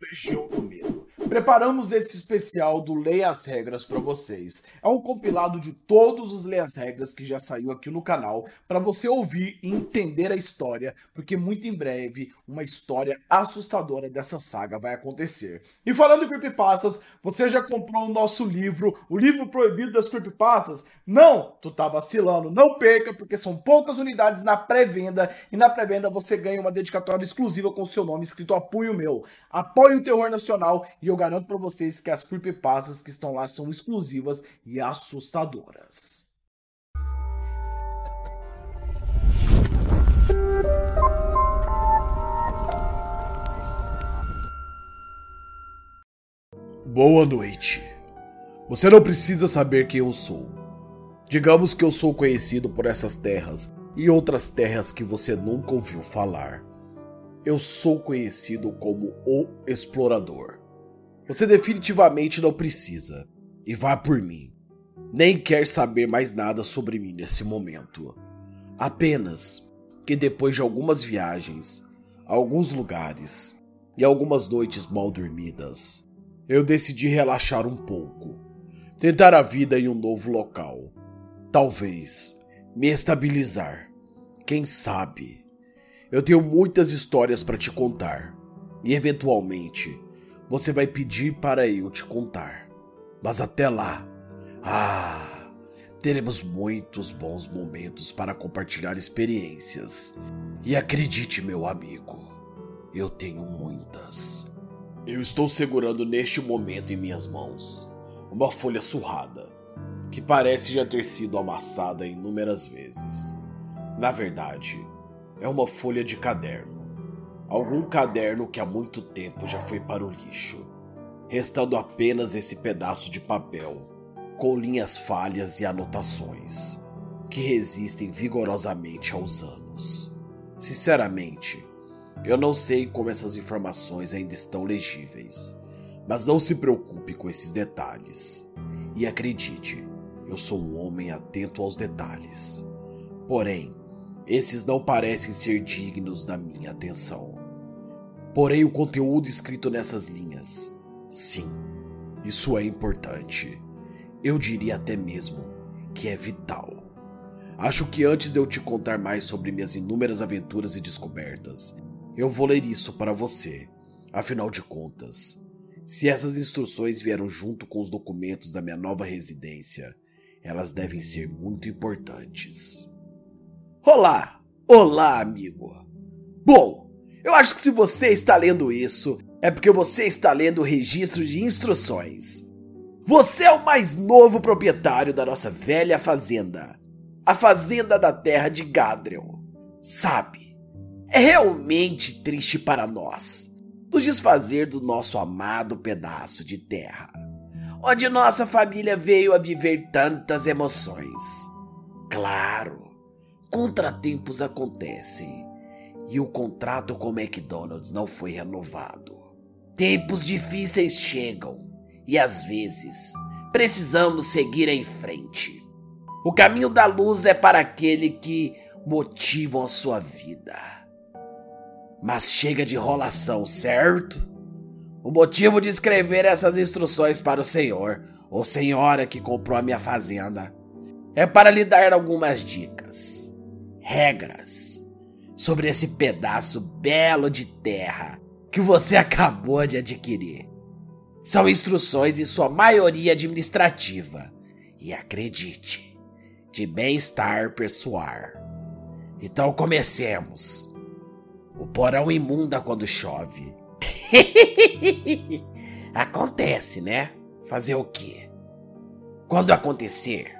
Legião do Medo. Preparamos esse especial do Leia as Regras para vocês. É um compilado de todos os Leia as Regras que já saiu aqui no canal para você ouvir e entender a história, porque muito em breve uma história assustadora dessa saga vai acontecer. E falando em creepypastas, você já comprou o nosso livro, o livro proibido das creepypastas? Não, tu tá vacilando. Não perca, porque são poucas unidades na pré-venda e na pré-venda você ganha uma dedicatória exclusiva com seu nome escrito Apoio Meu. Apoie o terror nacional e eu garanto para vocês que as creepypastas que estão lá são exclusivas e assustadoras. Boa noite. Você não precisa saber quem eu sou. Digamos que eu sou conhecido por essas terras e outras terras que você nunca ouviu falar. Eu sou conhecido como o Explorador. Você definitivamente não precisa, e vá por mim. Nem quer saber mais nada sobre mim nesse momento. Apenas que depois de algumas viagens, alguns lugares e algumas noites mal dormidas, eu decidi relaxar um pouco, tentar a vida em um novo local. Talvez me estabilizar. Quem sabe? Eu tenho muitas histórias para te contar e eventualmente você vai pedir para eu te contar. Mas até lá, ah, teremos muitos bons momentos para compartilhar experiências. E acredite, meu amigo, eu tenho muitas. Eu estou segurando neste momento em minhas mãos uma folha surrada, que parece já ter sido amassada inúmeras vezes. Na verdade, é uma folha de caderno algum caderno que há muito tempo já foi para o lixo, restando apenas esse pedaço de papel, com linhas falhas e anotações, que resistem vigorosamente aos anos. Sinceramente, eu não sei como essas informações ainda estão legíveis, mas não se preocupe com esses detalhes. E acredite, eu sou um homem atento aos detalhes. Porém, esses não parecem ser dignos da minha atenção. Porém, o conteúdo escrito nessas linhas, sim, isso é importante. Eu diria até mesmo que é vital. Acho que antes de eu te contar mais sobre minhas inúmeras aventuras e descobertas, eu vou ler isso para você. Afinal de contas, se essas instruções vieram junto com os documentos da minha nova residência, elas devem ser muito importantes. Olá! Olá, amigo! Bom, eu acho que se você está lendo isso, é porque você está lendo o registro de instruções. Você é o mais novo proprietário da nossa velha fazenda, a Fazenda da Terra de Gadriel. Sabe, é realmente triste para nós nos desfazer do nosso amado pedaço de terra, onde nossa família veio a viver tantas emoções. Claro, contratempos acontecem e o contrato com o McDonald's não foi renovado. Tempos difíceis chegam e às vezes precisamos seguir em frente. O caminho da luz é para aquele que motivam a sua vida. Mas chega de enrolação, certo? O motivo de escrever essas instruções para o senhor ou senhora que comprou a minha fazenda é para lhe dar algumas dicas, regras sobre esse pedaço belo de terra que você acabou de adquirir. São instruções em sua maioria administrativa e acredite, de bem-estar pessoal. Então comecemos. O porão imunda quando chove. Acontece, né? Fazer o quê? Quando acontecer,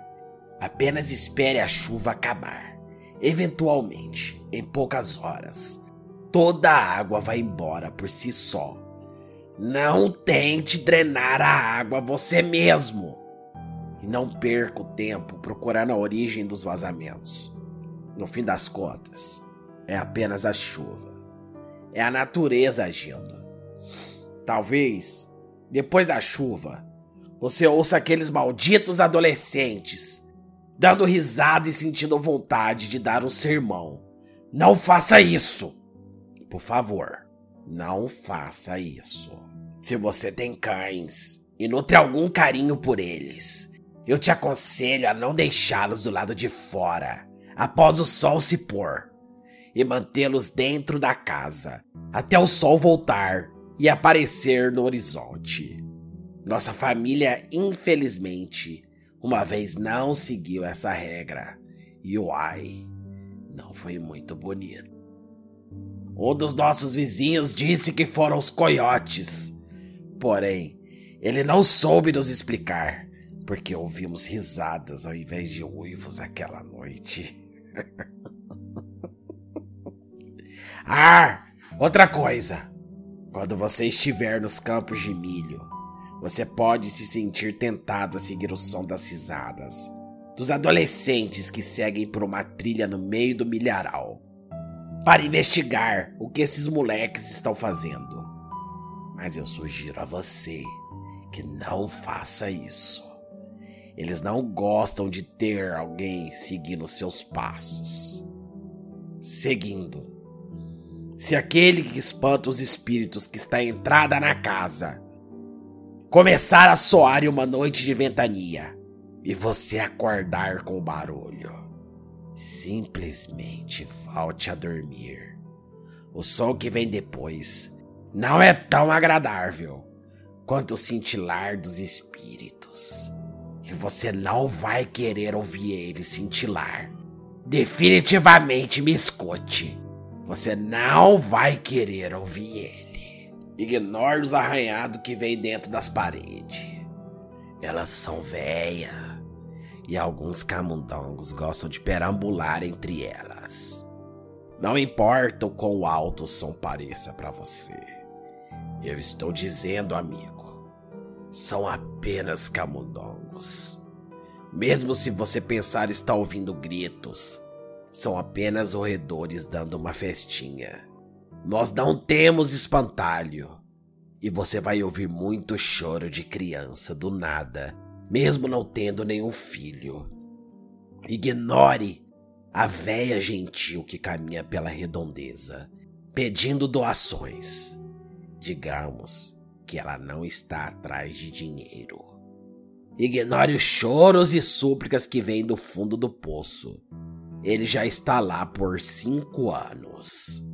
apenas espere a chuva acabar. Eventualmente, em poucas horas, toda a água vai embora por si só. Não tente drenar a água você mesmo. E não perca o tempo procurando a origem dos vazamentos. No fim das contas, é apenas a chuva. É a natureza agindo. Talvez, depois da chuva, você ouça aqueles malditos adolescentes dando risada e sentindo vontade de dar um sermão. Não faça isso! Por favor, não faça isso. Se você tem cães e nutre algum carinho por eles, eu te aconselho a não deixá-los do lado de fora após o sol se pôr e mantê-los dentro da casa até o sol voltar e aparecer no horizonte. Nossa família, infelizmente, uma vez não seguiu essa regra e uai, não foi muito bonito. Um dos nossos vizinhos disse que foram os coiotes. Porém, ele não soube nos explicar, porque ouvimos risadas ao invés de uivos aquela noite. ah, outra coisa. Quando você estiver nos campos de milho, você pode se sentir tentado a seguir o som das risadas dos adolescentes que seguem por uma trilha no meio do milharal para investigar o que esses moleques estão fazendo. Mas eu sugiro a você que não faça isso. Eles não gostam de ter alguém seguindo seus passos. Seguindo. Se aquele que espanta os espíritos que está à entrada na casa começar a soar uma noite de ventania e você acordar com o barulho, Simplesmente volte a dormir. O som que vem depois não é tão agradável quanto o cintilar dos espíritos. E você não vai querer ouvir ele cintilar. Definitivamente me escute. Você não vai querer ouvir ele. Ignore os arranhados que vem dentro das paredes. Elas são velhas e alguns camundongos gostam de perambular entre elas. Não importa o quão alto o som pareça para você. Eu estou dizendo, amigo, são apenas camundongos. Mesmo se você pensar estar ouvindo gritos, são apenas roedores dando uma festinha. Nós não temos espantalho. E você vai ouvir muito choro de criança do nada mesmo não tendo nenhum filho. Ignore a véia gentil que caminha pela redondeza, pedindo doações. Digamos que ela não está atrás de dinheiro. Ignore os choros e súplicas que vêm do fundo do poço. Ele já está lá por cinco anos.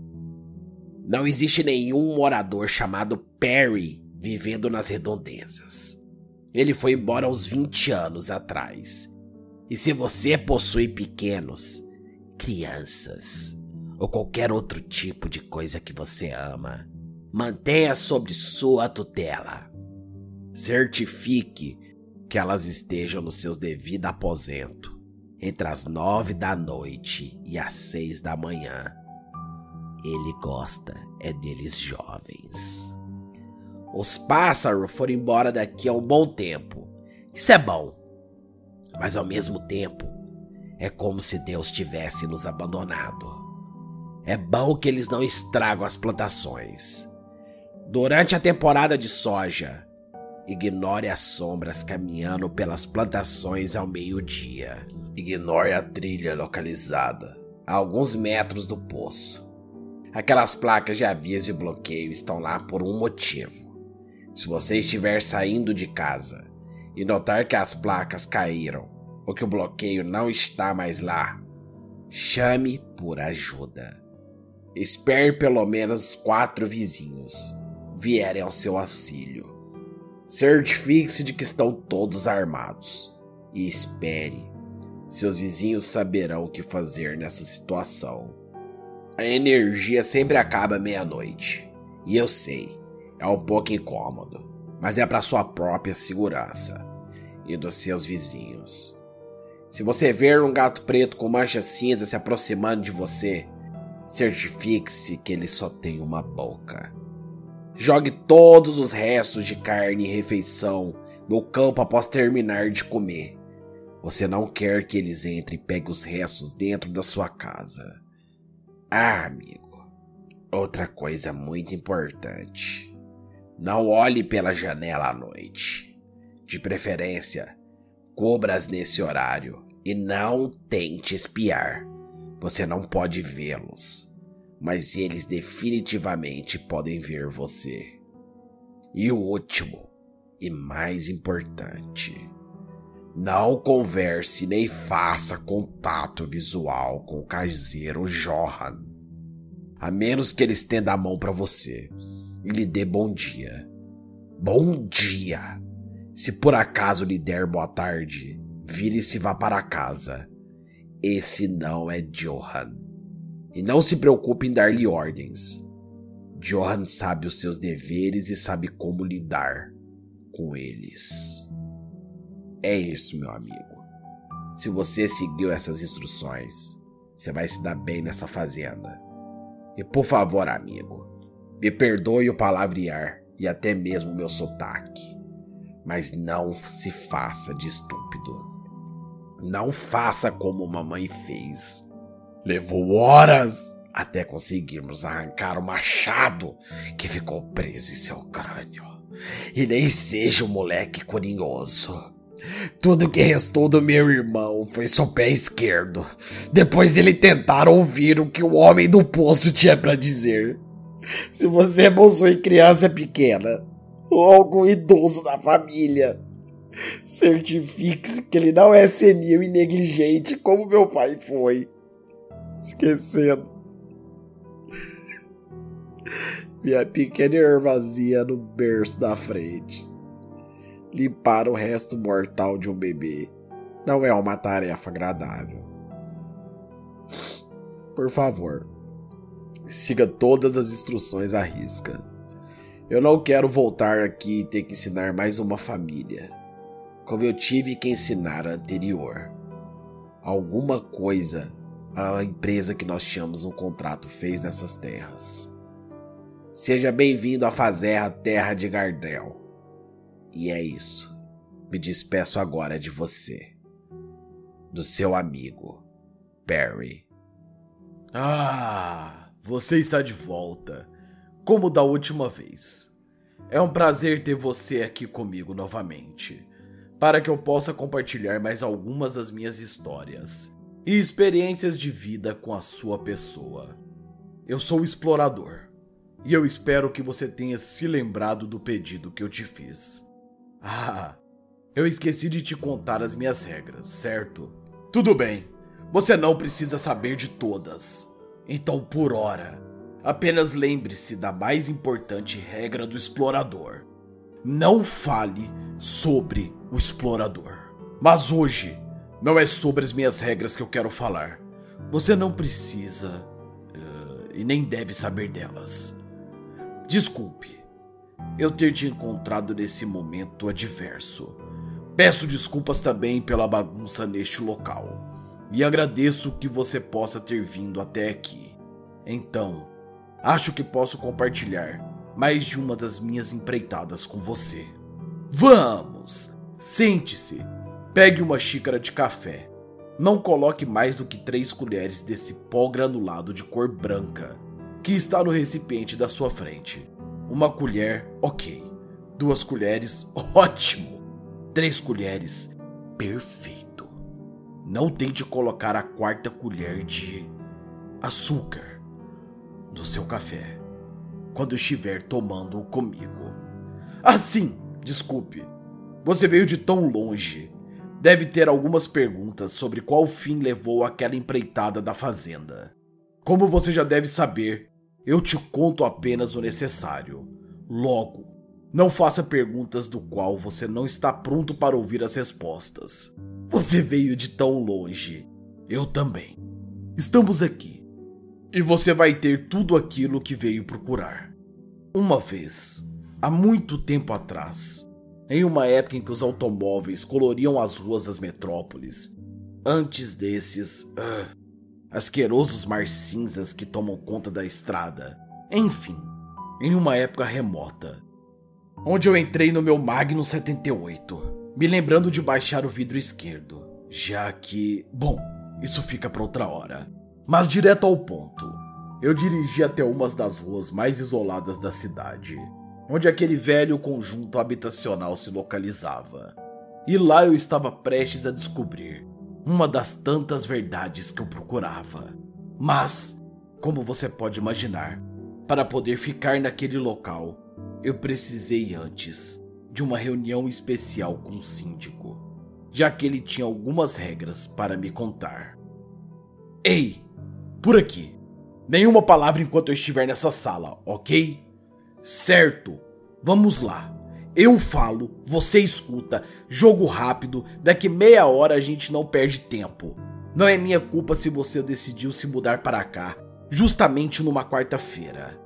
Não existe nenhum morador chamado Perry vivendo nas redondezas. Ele foi embora aos 20 anos atrás. E se você possui pequenos, crianças ou qualquer outro tipo de coisa que você ama, mantenha sob sua tutela. Certifique que elas estejam no seu devido aposento entre as nove da noite e as seis da manhã. Ele gosta é deles jovens. Os pássaros foram embora daqui há um bom tempo. Isso é bom. Mas ao mesmo tempo, é como se Deus tivesse nos abandonado. É bom que eles não estragam as plantações. Durante a temporada de soja, ignore as sombras caminhando pelas plantações ao meio-dia. Ignore a trilha localizada a alguns metros do poço. Aquelas placas de aviso e bloqueio estão lá por um motivo. Se você estiver saindo de casa e notar que as placas caíram ou que o bloqueio não está mais lá, chame por ajuda. Espere pelo menos quatro vizinhos vierem ao seu auxílio. Certifique-se de que estão todos armados e espere. Seus vizinhos saberão o que fazer nessa situação. A energia sempre acaba meia-noite, e eu sei é um pouco incômodo, mas é para sua própria segurança e dos seus vizinhos. Se você ver um gato preto com mancha cinza se aproximando de você, certifique-se que ele só tem uma boca. Jogue todos os restos de carne e refeição no campo após terminar de comer. Você não quer que eles entrem e peguem os restos dentro da sua casa. Ah, amigo, outra coisa muito importante. Não olhe pela janela à noite. De preferência, cobras nesse horário e não tente espiar. Você não pode vê-los, mas eles definitivamente podem ver você. E o último, e mais importante, não converse nem faça contato visual com o caseiro Johan, a menos que ele estenda a mão para você e lhe dê bom dia. Bom dia! Se por acaso lhe der boa tarde, vire-se e vá para casa. Esse não é Johan. E não se preocupe em dar-lhe ordens. Johan sabe os seus deveres e sabe como lidar com eles. É isso, meu amigo. Se você seguiu essas instruções, você vai se dar bem nessa fazenda. E por favor, amigo, me perdoe o palavrear e até mesmo meu sotaque, mas não se faça de estúpido. Não faça como mamãe fez. Levou horas até conseguirmos arrancar o machado que ficou preso em seu crânio. E nem seja um moleque curioso. Tudo que restou do meu irmão foi seu pé esquerdo, depois dele tentar ouvir o que o homem do poço tinha para dizer. Se você possui criança pequena ou algum idoso da família, certifique-se que ele não é senil e negligente como meu pai foi. Esquecendo minha pequena irmãzinha no berço da frente. Limpar o resto mortal de um bebê não é uma tarefa agradável. Por favor, siga todas as instruções à risca. Eu não quero voltar aqui e ter que ensinar mais uma família, como eu tive que ensinar a anterior. Alguma coisa a empresa que nós tínhamos um contrato fez nessas terras. Seja bem-vindo à Fazerra Terra de Gardel. E é isso. Me despeço agora de você. Do seu amigo, Perry. Ah, você está de volta. Como da última vez. É um prazer ter você aqui comigo novamente, para que eu possa compartilhar mais algumas das minhas histórias e experiências de vida com a sua pessoa. Eu sou explorador e eu espero que você tenha se lembrado do pedido que eu te fiz. Ah, eu esqueci de te contar as minhas regras, certo? Tudo bem, você não precisa saber de todas. Então, por hora, apenas lembre-se da mais importante regra do explorador: não fale sobre o explorador. Mas hoje, não é sobre as minhas regras que eu quero falar. Você não precisa uh, e nem deve saber delas. Desculpe eu ter te encontrado nesse momento adverso. Peço desculpas também pela bagunça neste local e agradeço que você possa ter vindo até aqui. Então, acho que posso compartilhar mais de uma das minhas empreitadas com você. Vamos! Sente-se, pegue uma xícara de café. Não coloque mais do que três colheres desse pó granulado de cor branca que está no recipiente da sua frente. Uma colher, ok. Duas colheres, ótimo. Três colheres, perfeito. Não tente colocar a quarta colher de açúcar no seu café quando estiver tomando comigo. Ah, sim, desculpe. Você veio de tão longe. Deve ter algumas perguntas sobre qual fim levou aquela empreitada da fazenda. Como você já deve saber, eu te conto apenas o necessário. Logo, não faça perguntas do qual você não está pronto para ouvir as respostas. Você veio de tão longe. Eu também. Estamos aqui. E você vai ter tudo aquilo que veio procurar. Uma vez, há muito tempo atrás, em uma época em que os automóveis coloriam as ruas das metrópoles, antes desses. Uh, asquerosos mar cinzas que tomam conta da estrada. Enfim, em uma época remota. Onde eu entrei no meu Magnum 78, me lembrando de baixar o vidro esquerdo, já que, bom, isso fica para outra hora. Mas direto ao ponto. Eu dirigi até uma das ruas mais isoladas da cidade, onde aquele velho conjunto habitacional se localizava. E lá eu estava prestes a descobrir uma das tantas verdades que eu procurava. Mas, como você pode imaginar, para poder ficar naquele local, Eu precisei antes de uma reunião especial com o síndico, já que ele tinha algumas regras para me contar. Ei, por aqui. Nenhuma palavra enquanto eu estiver nessa sala, ok? Certo, vamos lá. Eu falo, você escuta, jogo rápido, daqui meia hora a gente não perde tempo. Não é minha culpa se você decidiu se mudar para cá, justamente numa quarta-feira.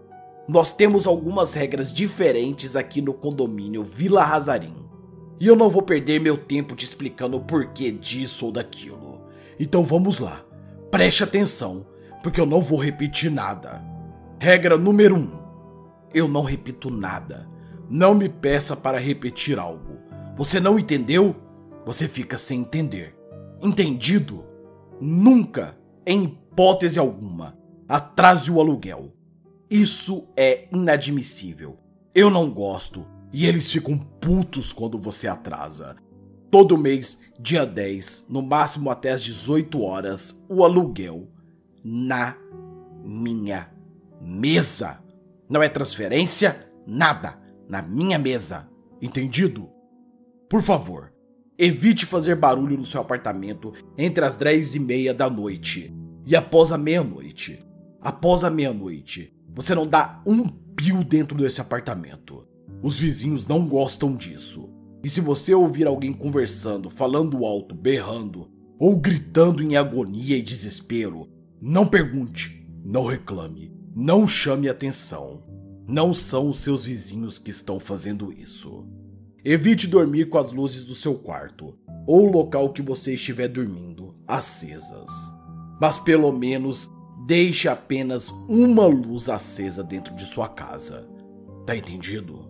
Nós temos algumas regras diferentes aqui no condomínio Vila Razarim. E eu não vou perder meu tempo te explicando o porquê disso ou daquilo. Então vamos lá. Preste atenção, porque eu não vou repetir nada. Regra número 1. Um, eu não repito nada. Não me peça para repetir algo. Você não entendeu? Você fica sem entender. Entendido? Nunca, em hipótese alguma, atrase o aluguel. Isso é inadmissível. Eu não gosto e eles ficam putos quando você atrasa. Todo mês, dia 10, no máximo até as 18 horas, o aluguel na minha mesa. Não é transferência, nada. Na minha mesa. Entendido? Por favor, evite fazer barulho no seu apartamento entre as 10 e meia da noite e após a meia-noite. Após a meia-noite, você não dá um pio dentro desse apartamento. Os vizinhos não gostam disso. E se você ouvir alguém conversando, falando alto, berrando ou gritando em agonia e desespero, não pergunte, não reclame, não chame atenção. Não são os seus vizinhos que estão fazendo isso. Evite dormir com as luzes do seu quarto ou local que você estiver dormindo acesas. Mas pelo menos deixe apenas uma luz acesa dentro de sua casa. Tá entendido?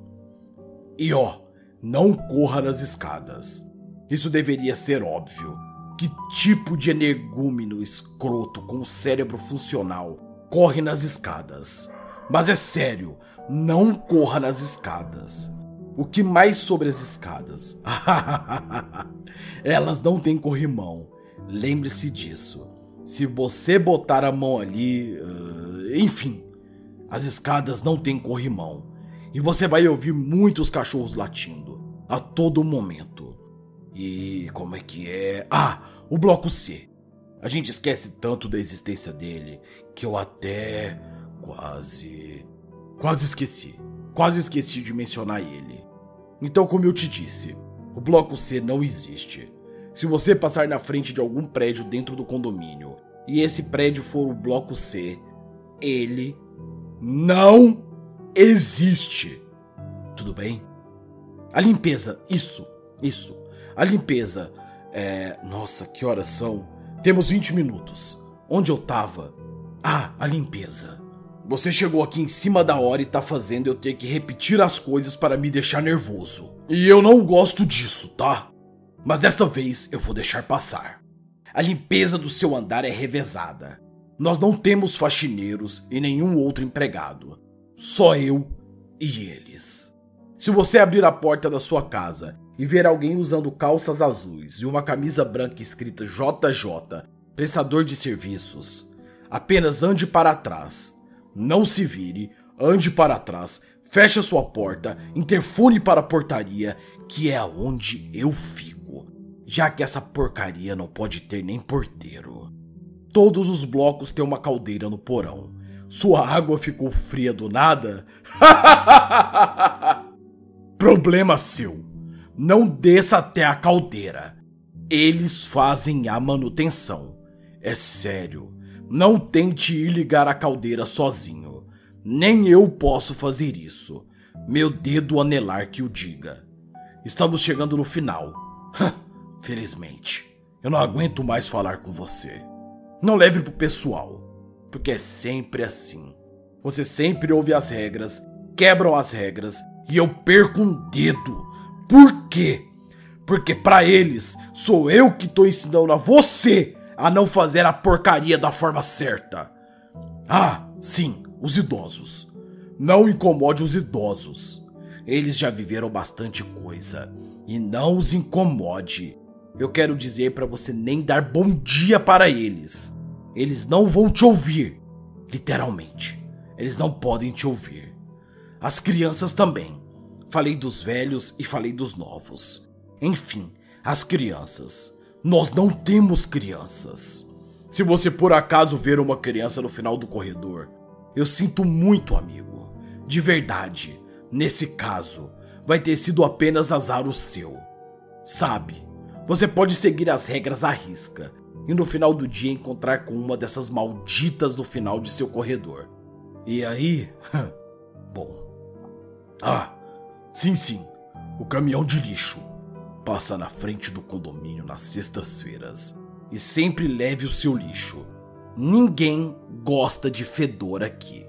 E ó, não corra nas escadas. Isso deveria ser óbvio. Que tipo de energúmeno escroto com cérebro funcional corre nas escadas? Mas é sério, não corra nas escadas. O que mais sobre as escadas? Elas não têm corrimão. Lembre-se disso. Se você botar a mão ali. Uh, enfim, as escadas não têm corrimão. E você vai ouvir muitos cachorros latindo a todo momento. E como é que é? Ah, o bloco C. A gente esquece tanto da existência dele que eu até quase. Quase esqueci. Quase esqueci de mencionar ele. Então, como eu te disse, o bloco C não existe. Se você passar na frente de algum prédio dentro do condomínio e esse prédio for o bloco C, ele não existe. Tudo bem? A limpeza, isso, isso. A limpeza. É. Nossa, que horas são? Temos 20 minutos. Onde eu tava? Ah, a limpeza. Você chegou aqui em cima da hora e tá fazendo eu ter que repetir as coisas para me deixar nervoso. E eu não gosto disso, tá? Mas desta vez eu vou deixar passar. A limpeza do seu andar é revezada. Nós não temos faxineiros e nenhum outro empregado. Só eu e eles. Se você abrir a porta da sua casa e ver alguém usando calças azuis e uma camisa branca escrita JJ, prestador de serviços, apenas ande para trás. Não se vire, ande para trás, feche a sua porta, interfone para a portaria, que é aonde eu fico já que essa porcaria não pode ter nem porteiro. Todos os blocos têm uma caldeira no porão. Sua água ficou fria do nada? Problema seu. Não desça até a caldeira. Eles fazem a manutenção. É sério. Não tente ir ligar a caldeira sozinho. Nem eu posso fazer isso. Meu dedo anelar que o diga. Estamos chegando no final. Felizmente, eu não aguento mais falar com você. Não leve pro pessoal, porque é sempre assim. Você sempre ouve as regras, quebram as regras e eu perco um dedo. Por quê? Porque para eles sou eu que tô ensinando a você a não fazer a porcaria da forma certa. Ah, sim, os idosos. Não incomode os idosos. Eles já viveram bastante coisa. E não os incomode. Eu quero dizer para você nem dar bom dia para eles. Eles não vão te ouvir. Literalmente. Eles não podem te ouvir. As crianças também. Falei dos velhos e falei dos novos. Enfim, as crianças. Nós não temos crianças. Se você por acaso ver uma criança no final do corredor, eu sinto muito, amigo. De verdade, nesse caso, vai ter sido apenas azar o seu. Sabe, você pode seguir as regras à risca e no final do dia encontrar com uma dessas malditas no final de seu corredor. E aí. Bom. Ah, sim, sim, o caminhão de lixo. Passa na frente do condomínio nas sextas-feiras e sempre leve o seu lixo. Ninguém gosta de fedor aqui.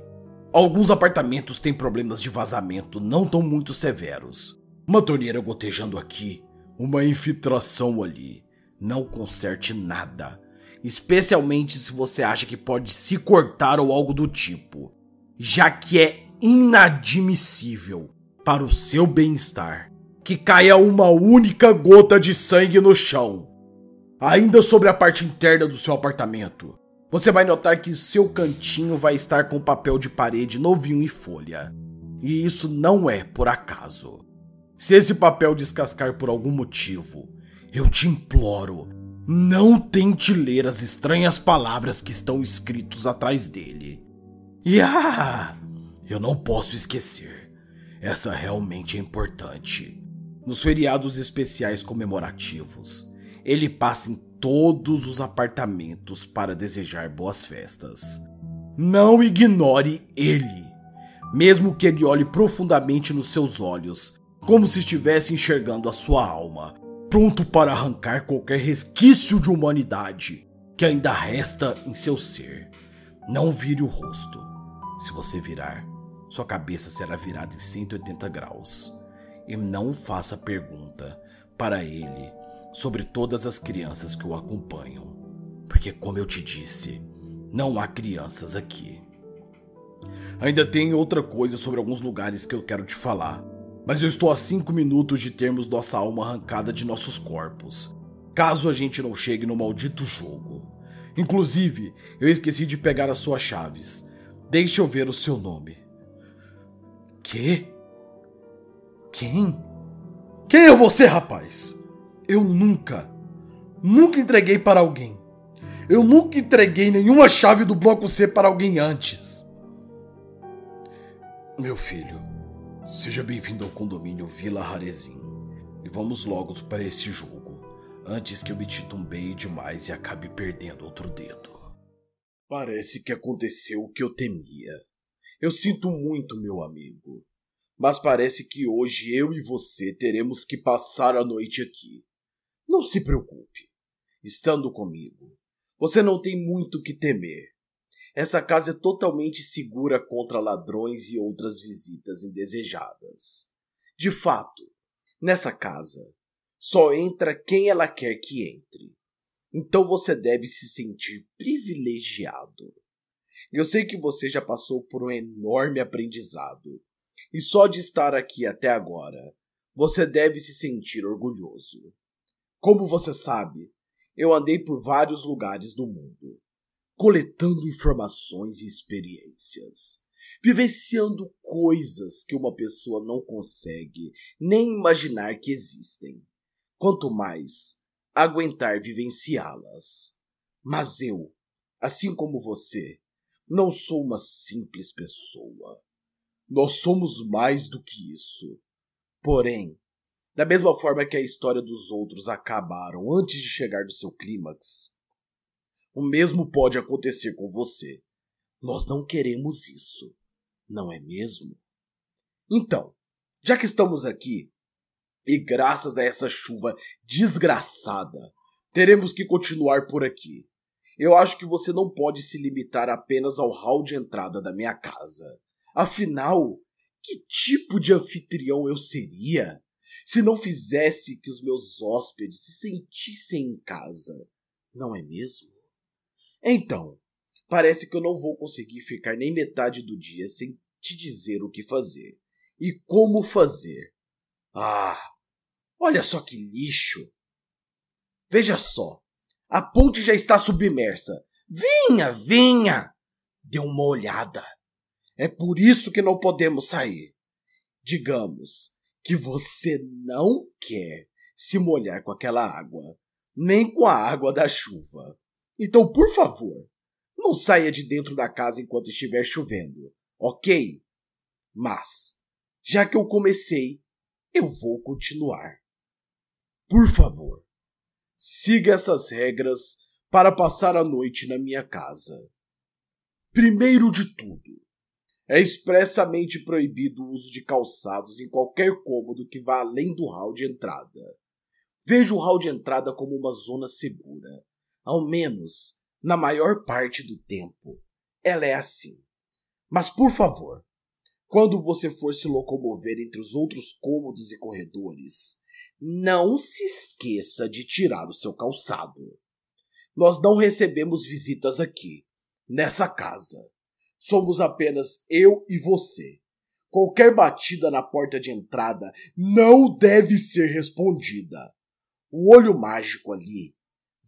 Alguns apartamentos têm problemas de vazamento não tão muito severos. Uma torneira gotejando aqui, uma infiltração ali. Não conserte nada, especialmente se você acha que pode se cortar ou algo do tipo, já que é inadmissível para o seu bem-estar que caia uma única gota de sangue no chão. Ainda sobre a parte interna do seu apartamento, você vai notar que seu cantinho vai estar com papel de parede novinho e folha. E isso não é por acaso. Se esse papel descascar por algum motivo, eu te imploro, não tente ler as estranhas palavras que estão escritos atrás dele. E ah, eu não posso esquecer. Essa realmente é importante. Nos feriados especiais comemorativos, ele passa em todos os apartamentos para desejar boas festas. Não ignore ele, mesmo que ele olhe profundamente nos seus olhos, como se estivesse enxergando a sua alma, pronto para arrancar qualquer resquício de humanidade que ainda resta em seu ser. Não vire o rosto. Se você virar, sua cabeça será virada em 180 graus. E não faça pergunta para ele sobre todas as crianças que o acompanham, porque, como eu te disse, não há crianças aqui. Ainda tem outra coisa sobre alguns lugares que eu quero te falar, mas eu estou a 5 minutos de termos nossa alma arrancada de nossos corpos, caso a gente não chegue no maldito jogo. Inclusive, eu esqueci de pegar as suas chaves. Deixe eu ver o seu nome. Que? Quem? Quem é você, rapaz? Eu nunca, nunca entreguei para alguém. Eu nunca entreguei nenhuma chave do bloco C para alguém antes. Meu filho, seja bem-vindo ao condomínio Vila Rarezin. E vamos logo para esse jogo, antes que eu me titubeie demais e acabe perdendo outro dedo. Parece que aconteceu o que eu temia. Eu sinto muito, meu amigo. Mas parece que hoje eu e você teremos que passar a noite aqui. Não se preocupe. Estando comigo, você não tem muito que temer. Essa casa é totalmente segura contra ladrões e outras visitas indesejadas. De fato, nessa casa, só entra quem ela quer que entre. Então você deve se sentir privilegiado. Eu sei que você já passou por um enorme aprendizado, e só de estar aqui até agora, você deve se sentir orgulhoso. Como você sabe, eu andei por vários lugares do mundo, coletando informações e experiências, vivenciando coisas que uma pessoa não consegue nem imaginar que existem. Quanto mais aguentar vivenciá-las. Mas eu, assim como você, não sou uma simples pessoa. Nós somos mais do que isso. Porém, da mesma forma que a história dos outros acabaram antes de chegar no seu clímax, o mesmo pode acontecer com você. Nós não queremos isso, não é mesmo? Então, já que estamos aqui, e graças a essa chuva desgraçada, teremos que continuar por aqui. Eu acho que você não pode se limitar apenas ao hall de entrada da minha casa. Afinal, que tipo de anfitrião eu seria? se não fizesse que os meus hóspedes se sentissem em casa, não é mesmo? Então, parece que eu não vou conseguir ficar nem metade do dia sem te dizer o que fazer e como fazer. Ah, olha só que lixo! Veja só, a ponte já está submersa. Vinha, vinha! Dê uma olhada. É por isso que não podemos sair. Digamos que você não quer se molhar com aquela água, nem com a água da chuva. Então, por favor, não saia de dentro da casa enquanto estiver chovendo, ok? Mas, já que eu comecei, eu vou continuar. Por favor, siga essas regras para passar a noite na minha casa. Primeiro de tudo, é expressamente proibido o uso de calçados em qualquer cômodo que vá além do hall de entrada. Veja o hall de entrada como uma zona segura. Ao menos, na maior parte do tempo, ela é assim. Mas por favor, quando você for se locomover entre os outros cômodos e corredores, não se esqueça de tirar o seu calçado. Nós não recebemos visitas aqui, nessa casa. Somos apenas eu e você. Qualquer batida na porta de entrada não deve ser respondida. O olho mágico ali,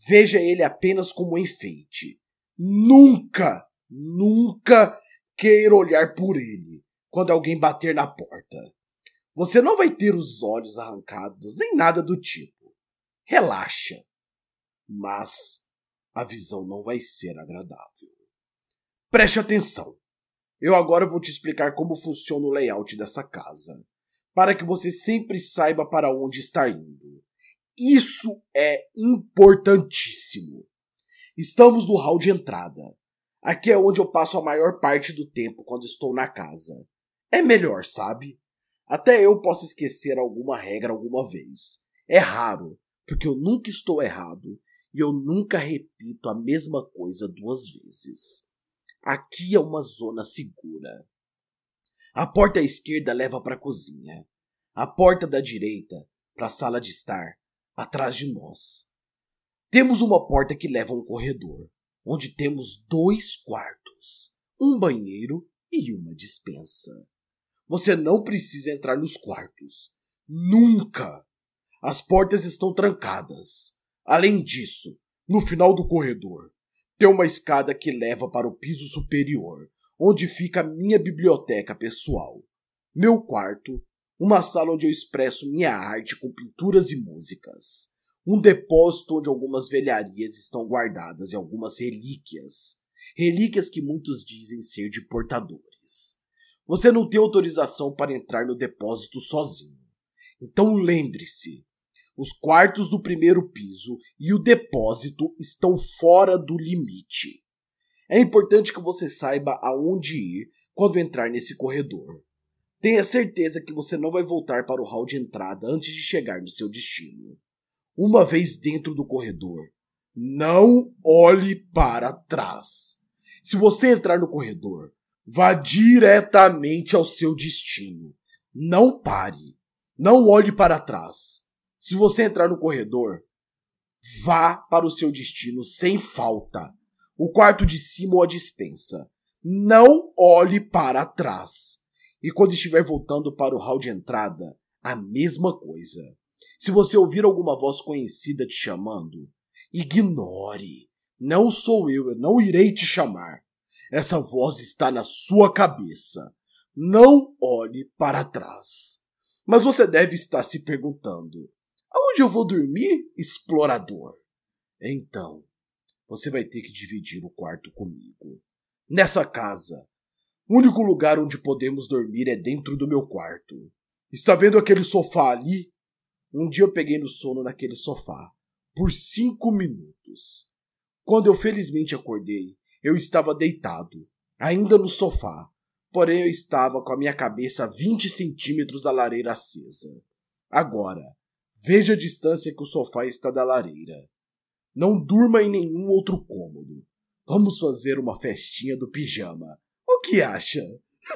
veja ele apenas como um enfeite. Nunca, nunca queira olhar por ele quando alguém bater na porta. Você não vai ter os olhos arrancados, nem nada do tipo. Relaxa. Mas a visão não vai ser agradável. Preste atenção. Eu agora vou te explicar como funciona o layout dessa casa, para que você sempre saiba para onde está indo. Isso é importantíssimo. Estamos no hall de entrada. Aqui é onde eu passo a maior parte do tempo quando estou na casa. É melhor, sabe? Até eu posso esquecer alguma regra alguma vez. É raro, porque eu nunca estou errado e eu nunca repito a mesma coisa duas vezes. Aqui é uma zona segura. A porta à esquerda leva para a cozinha. A porta da direita para a sala de estar, atrás de nós. Temos uma porta que leva a um corredor, onde temos dois quartos, um banheiro e uma dispensa. Você não precisa entrar nos quartos. Nunca! As portas estão trancadas. Além disso, no final do corredor, tem uma escada que leva para o piso superior, onde fica a minha biblioteca pessoal. Meu quarto, uma sala onde eu expresso minha arte com pinturas e músicas. Um depósito onde algumas velharias estão guardadas e algumas relíquias. Relíquias que muitos dizem ser de portadores. Você não tem autorização para entrar no depósito sozinho. Então lembre-se: os quartos do primeiro piso e o depósito estão fora do limite. É importante que você saiba aonde ir quando entrar nesse corredor. Tenha certeza que você não vai voltar para o hall de entrada antes de chegar no seu destino. Uma vez dentro do corredor, não olhe para trás. Se você entrar no corredor, vá diretamente ao seu destino. Não pare. Não olhe para trás. Se você entrar no corredor, vá para o seu destino sem falta. O quarto de cima ou a dispensa. Não olhe para trás. E quando estiver voltando para o hall de entrada, a mesma coisa. Se você ouvir alguma voz conhecida te chamando, ignore. Não sou eu, eu não irei te chamar. Essa voz está na sua cabeça. Não olhe para trás. Mas você deve estar se perguntando: Aonde eu vou dormir, explorador? Então, você vai ter que dividir o quarto comigo. Nessa casa, o único lugar onde podemos dormir é dentro do meu quarto. Está vendo aquele sofá ali? Um dia eu peguei no sono naquele sofá, por cinco minutos. Quando eu felizmente acordei, eu estava deitado, ainda no sofá, porém eu estava com a minha cabeça a 20 centímetros da lareira acesa. Agora, Veja a distância que o sofá está da lareira. Não durma em nenhum outro cômodo. Vamos fazer uma festinha do pijama. O que acha?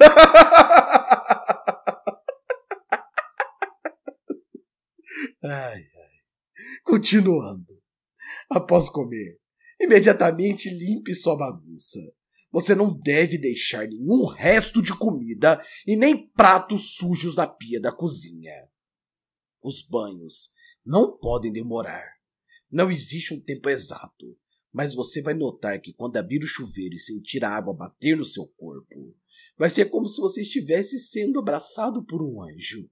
ai, ai. Continuando. Após comer, imediatamente limpe sua bagunça. Você não deve deixar nenhum resto de comida e nem pratos sujos na pia da cozinha. Os banhos não podem demorar. Não existe um tempo exato, mas você vai notar que quando abrir o chuveiro e sentir a água bater no seu corpo, Vai ser como se você estivesse sendo abraçado por um anjo.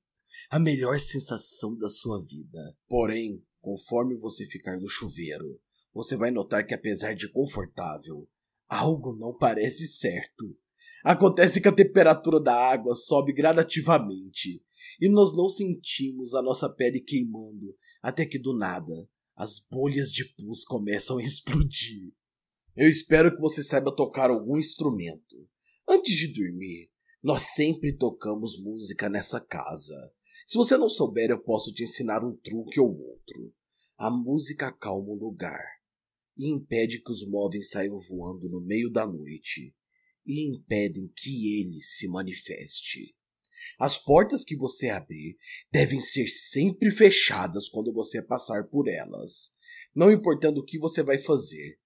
A melhor sensação da sua vida. Porém, conforme você ficar no chuveiro, você vai notar que apesar de confortável, algo não parece certo. Acontece que a temperatura da água sobe gradativamente e nós não sentimos a nossa pele queimando até que do nada as bolhas de pus começam a explodir. Eu espero que você saiba tocar algum instrumento. Antes de dormir, nós sempre tocamos música nessa casa. Se você não souber, eu posso te ensinar um truque ou outro. A música acalma o lugar e impede que os móveis saiam voando no meio da noite e impedem que ele se manifeste. As portas que você abrir devem ser sempre fechadas quando você passar por elas. Não importando o que você vai fazer,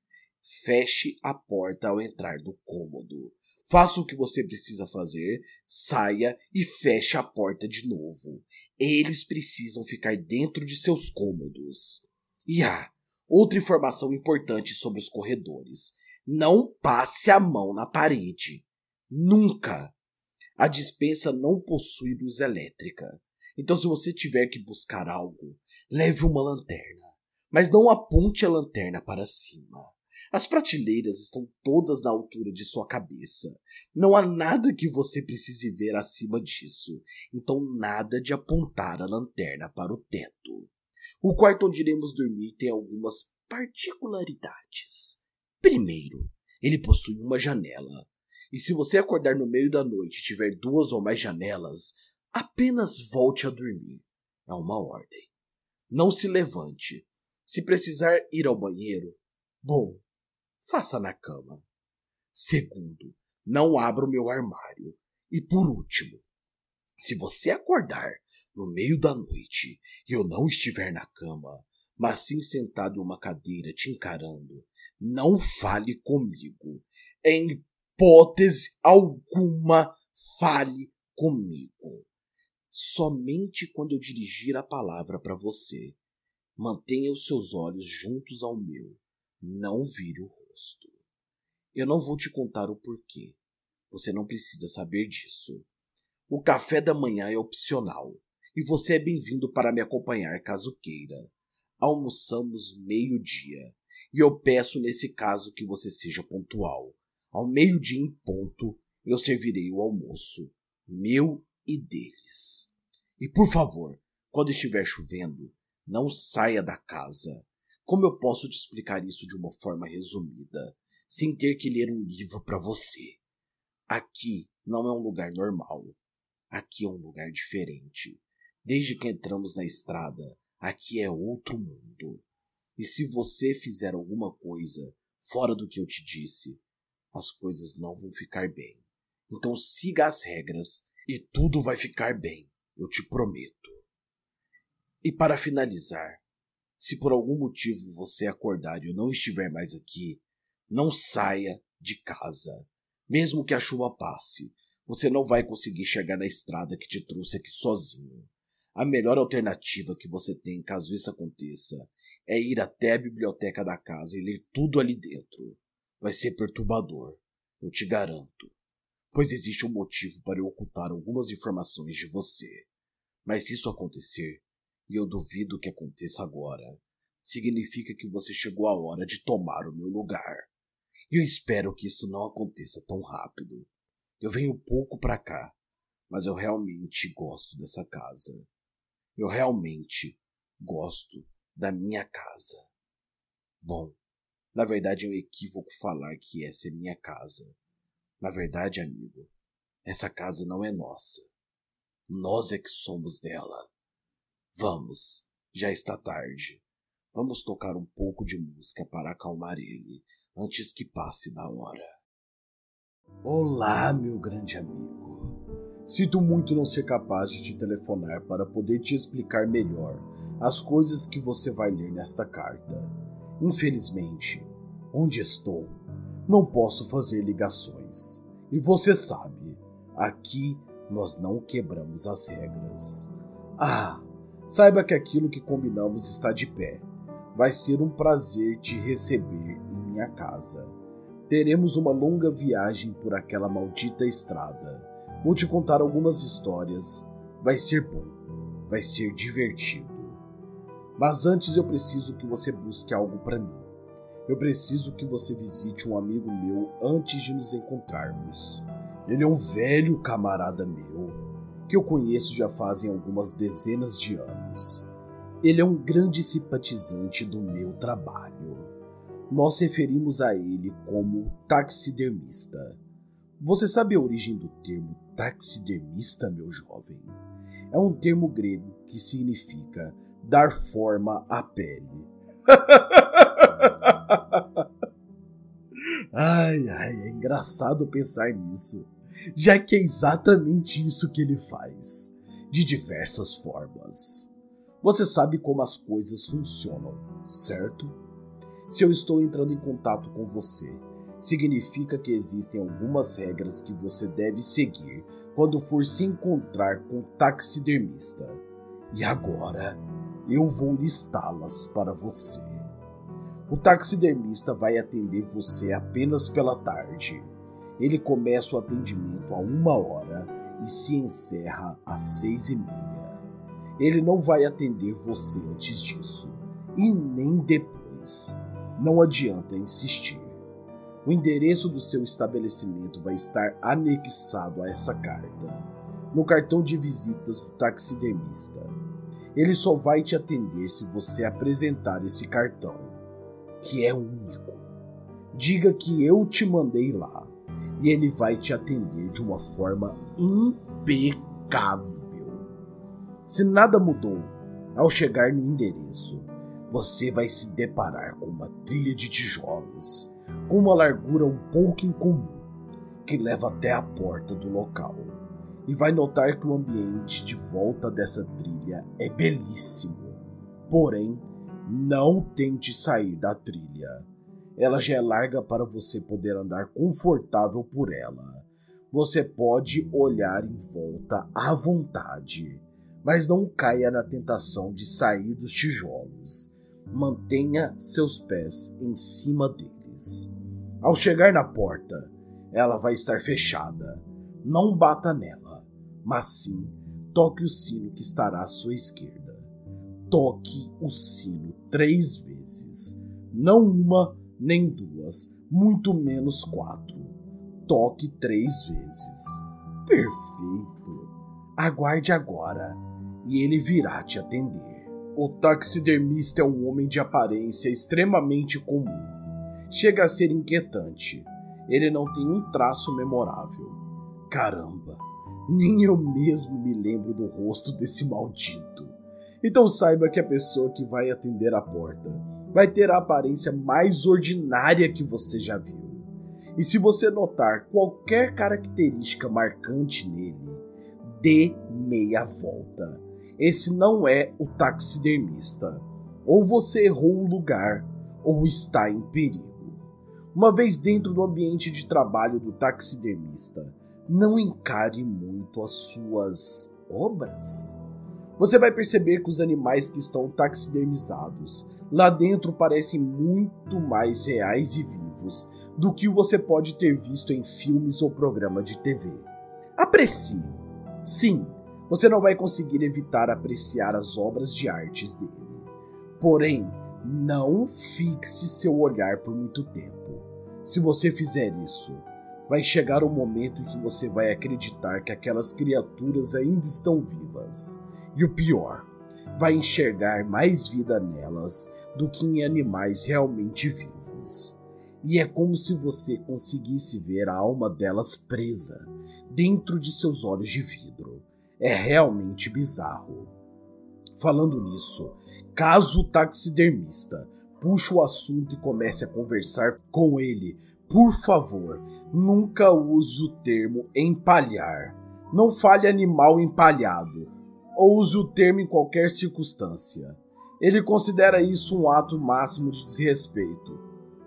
feche a porta ao entrar do cômodo. Faça o que você precisa fazer, saia e feche a porta de novo. Eles precisam ficar dentro de seus cômodos. E ah, outra informação importante sobre os corredores. Não passe a mão na parede. Nunca. A dispensa não possui luz elétrica. Então, se você tiver que buscar algo, leve uma lanterna. Mas não aponte a lanterna para cima. As prateleiras estão todas na altura de sua cabeça. Não há nada que você precise ver acima disso. Então, nada de apontar a lanterna para o teto. O quarto onde iremos dormir tem algumas particularidades. Primeiro, ele possui uma janela. E se você acordar no meio da noite e tiver duas ou mais janelas, apenas volte a dormir. É uma ordem. Não se levante. Se precisar ir ao banheiro, bom, faça na cama. Segundo, não abra o meu armário. E por último, se você acordar no meio da noite e eu não estiver na cama, mas sim sentado em uma cadeira te encarando, não fale comigo. Em hipótese alguma, fale comigo. Somente quando eu dirigir a palavra para você, mantenha os seus olhos juntos ao meu. Não vire o gosto. Eu não vou te contar o porquê. Você não precisa saber disso. O café da manhã é opcional e você é bem-vindo para me acompanhar caso queira. Almoçamos meio-dia e eu peço nesse caso que você seja pontual. Ao meio-dia em ponto, eu servirei o almoço, meu e deles. E por favor, quando estiver chovendo, não saia da casa. Como eu posso te explicar isso de uma forma resumida, sem ter que ler um livro para você? Aqui não é um lugar normal. Aqui é um lugar diferente. Desde que entramos na estrada, aqui é outro mundo. E se você fizer alguma coisa fora do que eu te disse, as coisas não vão ficar bem. Então siga as regras e tudo vai ficar bem, eu te prometo. E para finalizar, se por algum motivo você acordar e eu não estiver mais aqui, não saia de casa. Mesmo que a chuva passe, você não vai conseguir chegar na estrada que te trouxe aqui sozinho. A melhor alternativa que você tem caso isso aconteça é ir até a biblioteca da casa e ler tudo ali dentro. Vai ser perturbador, eu te garanto, pois existe um motivo para eu ocultar algumas informações de você. Mas se isso acontecer, e eu duvido que aconteça agora. Significa que você chegou a hora de tomar o meu lugar. E eu espero que isso não aconteça tão rápido. Eu venho pouco para cá, mas eu realmente gosto dessa casa. Eu realmente gosto da minha casa. Bom, na verdade é um equívoco falar que essa é minha casa. Na verdade, amigo, essa casa não é nossa. Nós é que somos dela. Vamos, já está tarde. Vamos tocar um pouco de música para acalmar ele antes que passe da hora. Olá, meu grande amigo. Sinto muito não ser capaz de te telefonar para poder te explicar melhor as coisas que você vai ler nesta carta. Infelizmente, onde estou, não posso fazer ligações. E você sabe, aqui nós não quebramos as regras. Ah, Saiba que aquilo que combinamos está de pé. Vai ser um prazer te receber em minha casa. Teremos uma longa viagem por aquela maldita estrada. Vou te contar algumas histórias. Vai ser bom. Vai ser divertido. Mas antes eu preciso que você busque algo para mim. Eu preciso que você visite um amigo meu antes de nos encontrarmos. Ele é um velho camarada meu que eu conheço já fazem algumas dezenas de anos. Ele é um grande simpatizante do meu trabalho. Nós referimos a ele como taxidermista. Você sabe a origem do termo taxidermista, meu jovem? É um termo grego que significa dar forma à pele. ai, ai, é engraçado pensar nisso, já que é exatamente isso que ele faz, de diversas formas. Você sabe como as coisas funcionam, certo? Se eu estou entrando em contato com você, significa que existem algumas regras que você deve seguir quando for se encontrar com o taxidermista. E agora eu vou listá-las para você. O taxidermista vai atender você apenas pela tarde. Ele começa o atendimento a uma hora e se encerra às seis e meia. Ele não vai atender você antes disso e nem depois. Não adianta insistir. O endereço do seu estabelecimento vai estar anexado a essa carta, no cartão de visitas do taxidermista. Ele só vai te atender se você apresentar esse cartão, que é único. Diga que eu te mandei lá e ele vai te atender de uma forma impecável. Se nada mudou, ao chegar no endereço, você vai se deparar com uma trilha de tijolos, com uma largura um pouco incomum, que leva até a porta do local e vai notar que o ambiente de volta dessa trilha é belíssimo. Porém, não tente sair da trilha. Ela já é larga para você poder andar confortável por ela. Você pode olhar em volta à vontade, mas não caia na tentação de sair dos tijolos. Mantenha seus pés em cima deles. Ao chegar na porta, ela vai estar fechada. Não bata nela mas sim toque o sino que estará à sua esquerda. Toque o sino três vezes, não uma nem duas, muito menos quatro. Toque três vezes. Perfeito. Aguarde agora e ele virá te atender. O taxidermista é um homem de aparência extremamente comum. Chega a ser inquietante. Ele não tem um traço memorável. Caramba! Nem eu mesmo me lembro do rosto desse maldito. Então saiba que a pessoa que vai atender a porta vai ter a aparência mais ordinária que você já viu. E se você notar qualquer característica marcante nele, dê meia volta. Esse não é o taxidermista. Ou você errou um lugar, ou está em perigo. Uma vez dentro do ambiente de trabalho do taxidermista, não encare muito as suas obras. Você vai perceber que os animais que estão taxidermizados lá dentro parecem muito mais reais e vivos do que você pode ter visto em filmes ou programa de TV. Aprecie. Sim, você não vai conseguir evitar apreciar as obras de artes dele. Porém, não fixe seu olhar por muito tempo. Se você fizer isso, vai chegar o momento em que você vai acreditar que aquelas criaturas ainda estão vivas. E o pior, vai enxergar mais vida nelas do que em animais realmente vivos. E é como se você conseguisse ver a alma delas presa dentro de seus olhos de vidro. É realmente bizarro. Falando nisso, caso o taxidermista puxe o assunto e comece a conversar com ele por favor, nunca use o termo empalhar. Não fale animal empalhado, ou use o termo em qualquer circunstância. Ele considera isso um ato máximo de desrespeito.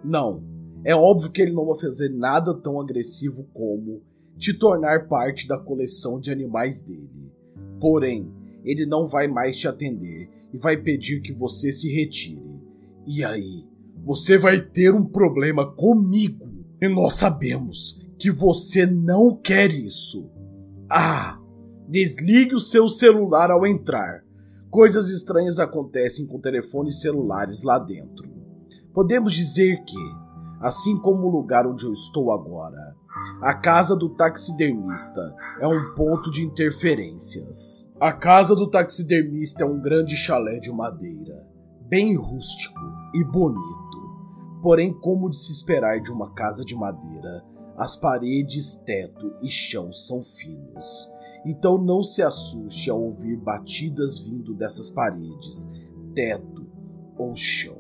Não, é óbvio que ele não vai fazer nada tão agressivo como te tornar parte da coleção de animais dele. Porém, ele não vai mais te atender e vai pedir que você se retire. E aí, você vai ter um problema comigo E nós sabemos que você não quer isso. Ah, desligue o seu celular ao entrar. Coisas estranhas acontecem com telefones celulares lá dentro. Podemos dizer que, assim como o lugar onde eu estou agora, a casa do taxidermista é um ponto de interferências. A casa do taxidermista é um grande chalé de madeira, bem rústico e bonito. Porém, como de se esperar de uma casa de madeira, as paredes, teto e chão são finos. Então não se assuste ao ouvir batidas vindo dessas paredes, teto ou chão.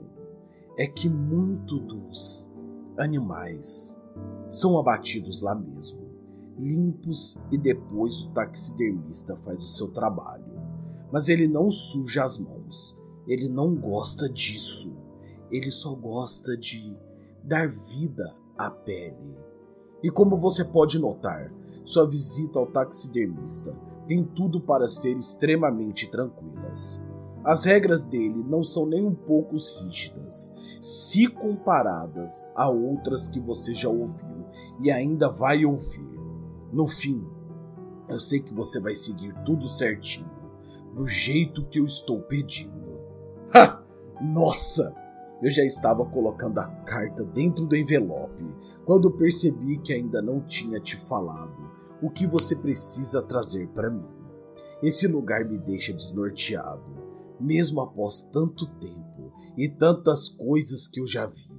É que muito dos animais são abatidos lá mesmo, limpos e depois o taxidermista faz o seu trabalho. Mas ele não suja as mãos. Ele não gosta disso. Ele só gosta de dar vida à pele. E como você pode notar, sua visita ao taxidermista tem tudo para ser extremamente tranquilas. As regras dele não são nem um pouco rígidas, se comparadas a outras que você já ouviu e ainda vai ouvir. No fim, eu sei que você vai seguir tudo certinho, do jeito que eu estou pedindo. Ha! Nossa! Eu já estava colocando a carta dentro do envelope quando percebi que ainda não tinha te falado o que você precisa trazer para mim. Esse lugar me deixa desnorteado, mesmo após tanto tempo e tantas coisas que eu já vi.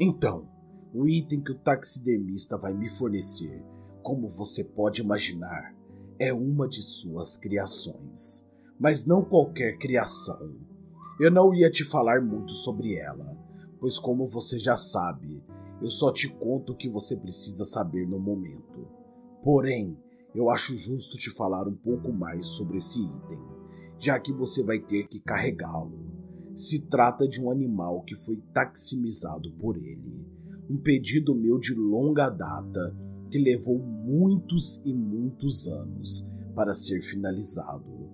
Então, o item que o taxidermista vai me fornecer, como você pode imaginar, é uma de suas criações, mas não qualquer criação. Eu não ia te falar muito sobre ela, pois, como você já sabe, eu só te conto o que você precisa saber no momento. Porém, eu acho justo te falar um pouco mais sobre esse item, já que você vai ter que carregá-lo. Se trata de um animal que foi taximizado por ele, um pedido meu de longa data que levou muitos e muitos anos para ser finalizado.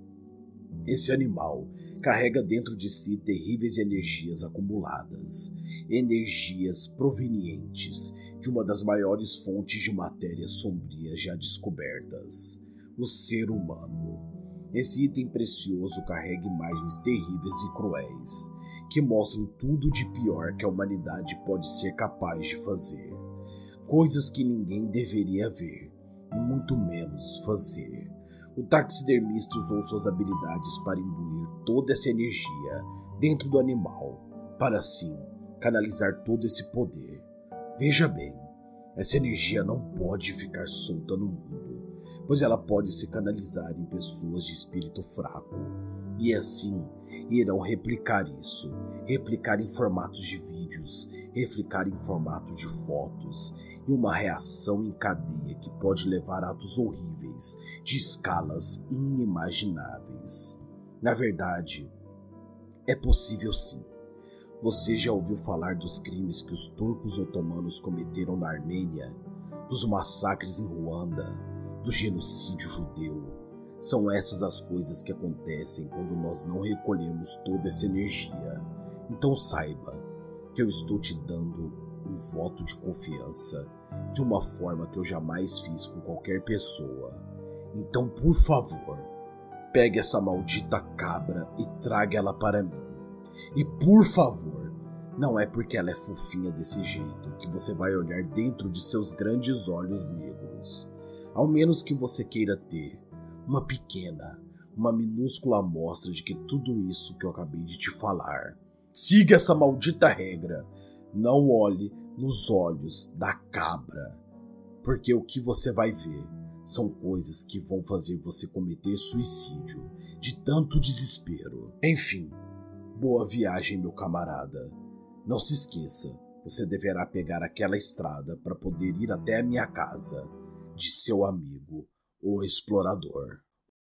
Esse animal carrega dentro de si terríveis energias acumuladas, energias provenientes de uma das maiores fontes de matéria sombria já descobertas, o ser humano. Esse item precioso carrega imagens terríveis e cruéis, que mostram tudo de pior que a humanidade pode ser capaz de fazer. Coisas que ninguém deveria ver, e muito menos fazer. O taxidermista usou suas habilidades para imbuir toda essa energia dentro do animal, para assim canalizar todo esse poder Veja bem, essa energia não pode ficar solta no mundo, pois ela pode se canalizar em pessoas de espírito fraco, e assim irão replicar isso, replicar em formatos de vídeos, replicar em formato de fotos, e uma reação em cadeia que pode levar a atos horríveis de escalas inimagináveis. Na verdade, é possível sim. Você já ouviu falar dos crimes que os turcos otomanos cometeram na Armênia, dos massacres em Ruanda, do genocídio judeu? São essas as coisas que acontecem quando nós não recolhemos toda essa energia. Então saiba que eu estou te dando um voto de confiança de uma forma que eu jamais fiz com qualquer pessoa. Então, por favor, pegue essa maldita cabra e traga ela para mim. E por favor, não é porque ela é fofinha desse jeito que você vai olhar dentro de seus grandes olhos negros. Ao menos que você queira ter uma pequena, uma minúscula amostra de que tudo isso que eu acabei de te falar. Siga essa maldita regra. Não olhe nos olhos da cabra, porque o que você vai ver são coisas que vão fazer você cometer suicídio de tanto desespero. Enfim, Boa viagem, meu camarada. Não se esqueça, você deverá pegar aquela estrada para poder ir até a minha casa, de seu amigo, o explorador.